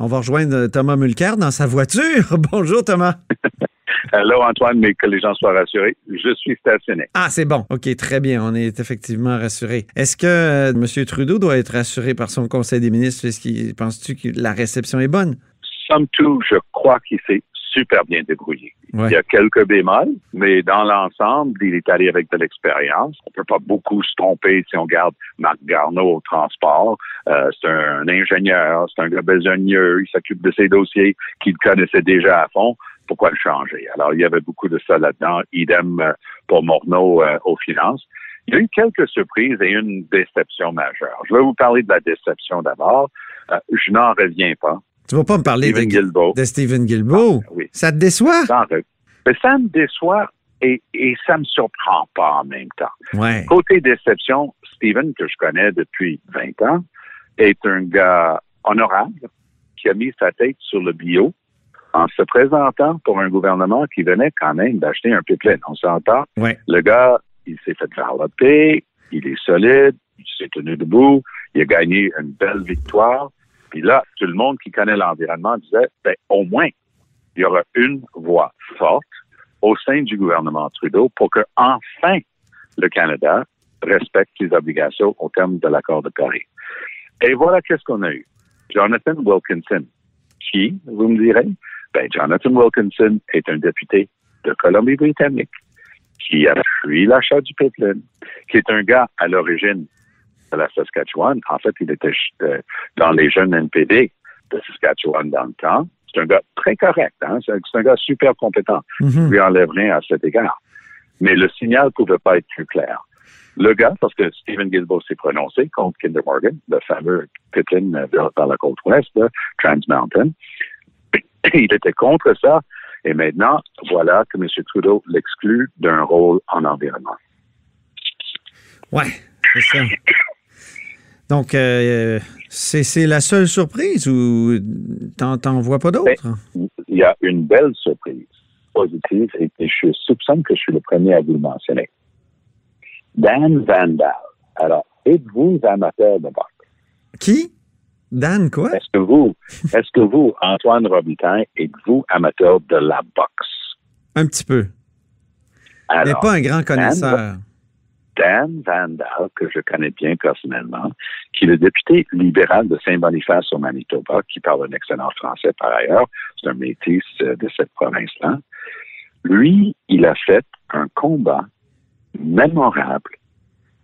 On va rejoindre Thomas Mulcair dans sa voiture. Bonjour Thomas. Hello Antoine, mais que les gens soient rassurés, je suis stationné. Ah, c'est bon. OK, très bien. On est effectivement rassurés. Est-ce que euh, M. Trudeau doit être rassuré par son Conseil des ministres? Penses-tu que la réception est bonne? Somme tout, je crois qu'il s'est super bien débrouillé. Il y a quelques bémols, mais dans l'ensemble, il est allé avec de l'expérience. On peut pas beaucoup se tromper si on garde Marc Garneau au transport. Euh, c'est un, ingénieur, c'est un gars besogneux, il s'occupe de ses dossiers qu'il connaissait déjà à fond pourquoi le changer? Alors, il y avait beaucoup de ça là-dedans. Idem euh, pour Morneau euh, aux finances. Il y a eu quelques surprises et une déception majeure. Je vais vous parler de la déception d'abord. Euh, je n'en reviens pas. Tu vas pas me parler de, de Stephen Guilbeault? Ah, oui. Ça te déçoit? Mais ça me déçoit et, et ça me surprend pas en même temps. Ouais. Côté déception, Stephen, que je connais depuis 20 ans, est un gars honorable qui a mis sa tête sur le bio, en se présentant pour un gouvernement qui venait quand même d'acheter un pipeline. On s'entend? Le gars, il s'est fait développer, il est solide, il s'est tenu debout, il a gagné une belle victoire. Puis là, tout le monde qui connaît l'environnement disait, ben, au moins, il y aura une voix forte au sein du gouvernement Trudeau pour que enfin le Canada respecte les obligations au terme de l'accord de Paris. Et voilà qu'est-ce qu'on a eu. Jonathan Wilkinson, qui, vous me direz, ben, Jonathan Wilkinson est un député de Colombie-Britannique qui a fui l'achat du pipeline, qui est un gars à l'origine de la Saskatchewan. En fait, il était euh, dans les jeunes NPD de Saskatchewan dans le temps. C'est un gars très correct. Hein? C'est un gars super compétent. Mm-hmm. Je lui enlève rien à cet égard. Mais le signal ne pouvait pas être plus clair. Le gars, parce que Stephen Gilbo s'est prononcé contre Kinder Morgan, le fameux pipeline vers, la côte ouest, Trans Mountain, il était contre ça. Et maintenant, voilà que M. Trudeau l'exclut d'un rôle en environnement. Ouais, c'est ça. Donc, euh, c'est la seule surprise ou t'en vois pas d'autres? Ben, il y a une belle surprise positive et, je soupçonne que je suis le premier à vous le mentionner. Dan Vandal. Alors, êtes-vous amateur de boxe? Qui? Dan, quoi? Est-ce que vous, est-ce que vous, Antoine Robitaille, êtes-vous amateur de la boxe? Un petit peu. Il n'est pas un grand connaisseur. Dan, Vandal, que je connais bien personnellement, qui est le député libéral de Saint-Boniface au Manitoba, qui parle un excellent français par ailleurs, c'est un métis euh, de cette province-là. Lui, il a fait un combat mémorable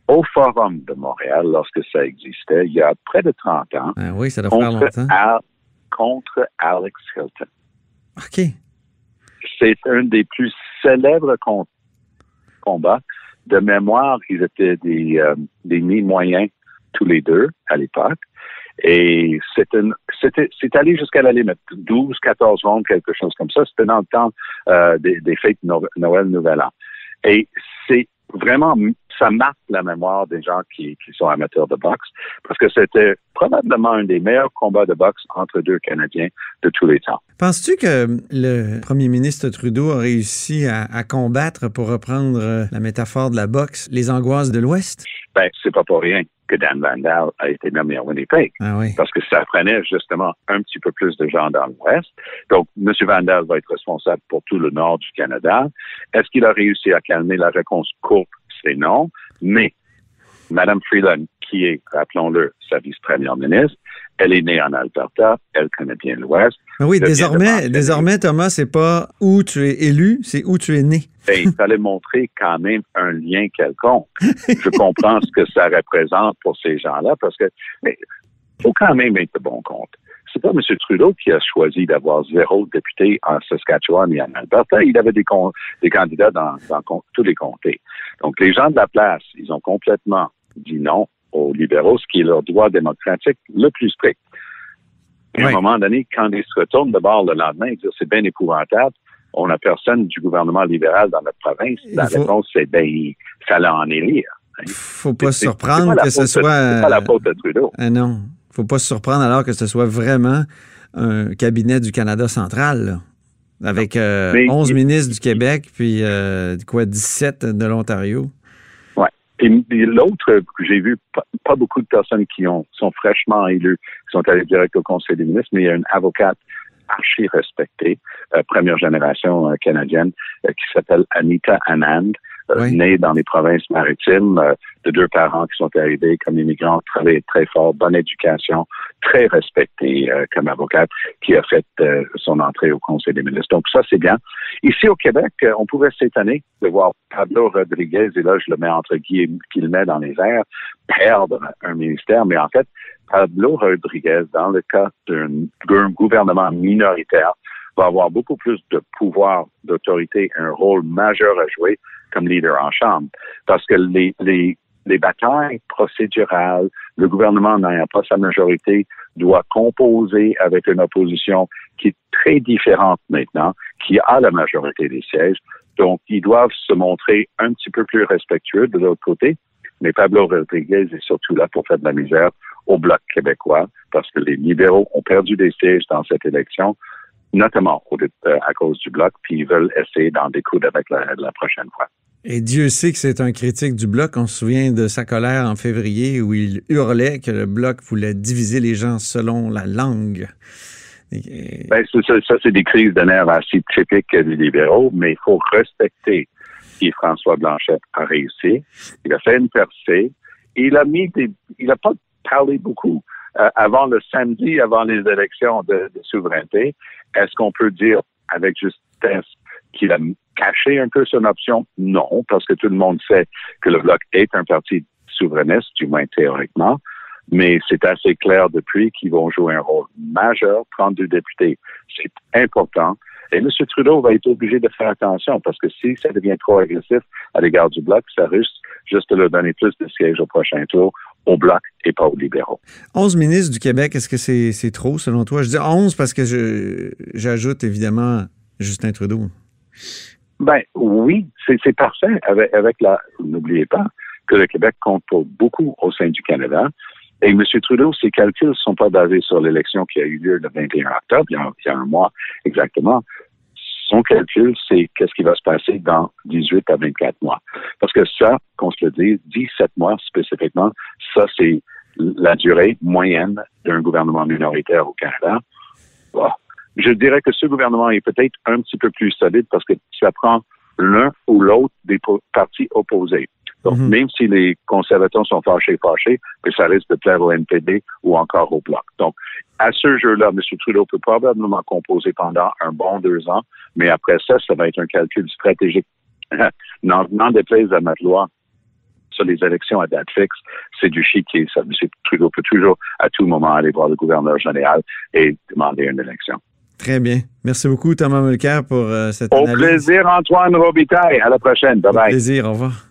au Forum de Montréal, lorsque ça existait, il y a près de 30 ans. Ah oui, ça doit faire longtemps. contre Alex Hilton. OK. C'est un des plus célèbres combats. De mémoire, ils étaient des, euh, des mi-moyens tous les deux à l'époque. Et c'est allé jusqu'à la limite, 12, 14 rondes, quelque chose comme ça. C'était dans le temps euh, des, des fêtes Noël, Nouvel An. Et c'est vraiment, ça marque la mémoire des gens qui, sont amateurs de boxe parce que c'était probablement un des meilleurs combats de boxe entre deux Canadiens de tous les temps. Penses-tu que le premier ministre Trudeau a réussi à, combattre, pour reprendre euh, la métaphore de la boxe, les angoisses de l'Ouest? Ben, c'est pas pour rien que Dan Vandal a été nommé à Winnipeg. Ah oui. Parce que ça prenait justement un petit peu plus de gens dans l'Ouest. Donc, M. Vandal va être responsable pour tout le nord du Canada. Est-ce qu'il a réussi à calmer la réponse courte? C'est non. Mais Mme Freeland, qui est, rappelons-le, sa vice-première ministre, elle est née en Alberta, elle connaît bien l'Ouest. Ah oui, désormais, désormais, Thomas, c'est pas où tu es élu, c'est où tu es né. Ben, il fallait montrer quand même un lien quelconque. Je comprends ce que ça représente pour ces gens-là, parce que mais faut quand même être de bon compte. C'est pas M. Trudeau qui a choisi d'avoir zéro député en Saskatchewan et en Alberta. Il avait des, des candidats dans, dans tous les comtés. Donc, les gens de la place, ils ont complètement dit non aux libéraux, ce qui est leur droit démocratique le plus strict. à un moment donné, quand ils se retournent de bord le lendemain, ils disent c'est bien épouvantable. On n'a personne du gouvernement libéral dans notre province. La réponse, c'est ben, ça en est lire. Il faut pas se surprendre que ce soit. C'est pas la faute de Trudeau. Ah non. Faut pas se surprendre alors que ce soit vraiment un cabinet du Canada central, avec 11 euh, ministres du Québec, puis euh, quoi, 17 de l'Ontario. Oui. Et l'autre j'ai vu, pas, beaucoup de personnes qui ont, sont fraîchement élues, qui sont allées direct au Conseil des ministres, mais il y a une avocate archi respectée, euh, première génération canadienne, qui s'appelle Anita Anand, euh, né dans les provinces maritimes, euh, de deux parents qui sont arrivés comme immigrants, travaillé très fort, bonne éducation, très respecté euh, comme avocate, qui a fait son entrée au Conseil des ministres. Donc ça, c'est bien. Ici au Québec, on pouvait s'étonner de voir Pablo Rodriguez, et là je le mets entre guillemets dans les airs, perdre un ministère, mais en fait, Pablo Rodriguez, dans le cas d'un gouvernement minoritaire, va avoir beaucoup plus de pouvoir, d'autorité, un rôle majeur à jouer comme leader en Chambre. Parce que les, les, les batailles procédurales, le gouvernement n'ayant pas sa majorité, doit composer avec une opposition qui est très différente maintenant, qui a la majorité des sièges. Donc, ils doivent se montrer un petit peu plus respectueux de l'autre côté. Mais Pablo Rodriguez est surtout là pour faire de la misère au Bloc québécois, parce que les libéraux ont perdu des sièges dans cette élection notamment euh, à cause du bloc, puis ils veulent essayer d'en découdre avec la, prochaine fois. Et Dieu sait que c'est un critique du bloc. On se souvient de sa colère en février où il hurlait que le bloc voulait diviser les gens selon la langue. Ben, ça, c'est des crises de nerfs assez typiques des libéraux, mais il faut respecter qui François Blanchet a réussi. Il a fait une percée. Il a mis des, il n'a pas parlé beaucoup. Euh, avant le samedi, avant les élections de, souveraineté, est-ce qu'on peut dire avec justesse qu'il a caché un peu son option? Non, parce que tout le monde sait que le Bloc est un parti souverainiste, du moins théoriquement, mais c'est assez clair depuis qu'ils vont jouer un rôle majeur, 32 députés. C'est important. Et M. Trudeau va être obligé de faire attention parce que si ça devient trop agressif à l'égard du Bloc, ça risque juste de leur donner plus de sièges au prochain tour au Bloc et pas aux libéraux. 11 ministres du Québec, est-ce que c'est trop selon toi? Je dis 11 parce que j'ajoute évidemment Justin Trudeau. Ben oui, c'est parfait. Avec, avec la, n'oubliez pas que le Québec compte pour beaucoup au sein du Canada. Et M. Trudeau, ses calculs ne sont pas basés sur l'élection qui a eu lieu le 21 octobre, il y a, un mois exactement. Son calcul, c'est qu'est-ce qui va se passer dans 18 à 24 mois. Parce que ça, qu'on se le dise, 17 mois spécifiquement, ça, c'est la durée moyenne d'un gouvernement minoritaire au Canada. Je dirais que ce gouvernement est peut-être un petit peu plus solide parce que ça prend l'un ou l'autre des partis opposés. Donc, mhm. même si les conservateurs sont fâchés, fâchés, que ça risque de plaire au NPD ou encore au Bloc. Donc, à ce jeu-là, M. Trudeau peut probablement composer pendant un bon deux ans, mais après ça, ça va être un calcul stratégique. N'en déplaise à loi sur les élections à date fixe, c'est du chiquier. Ça, M. Trudeau peut toujours, à tout moment, aller voir le gouverneur général et demander une élection. Très bien. Merci beaucoup, Thomas Mulcair, pour euh, cette Au plaisir, Antoine Robitaille. À la prochaine. Bye-bye. Au plaisir. Au revoir.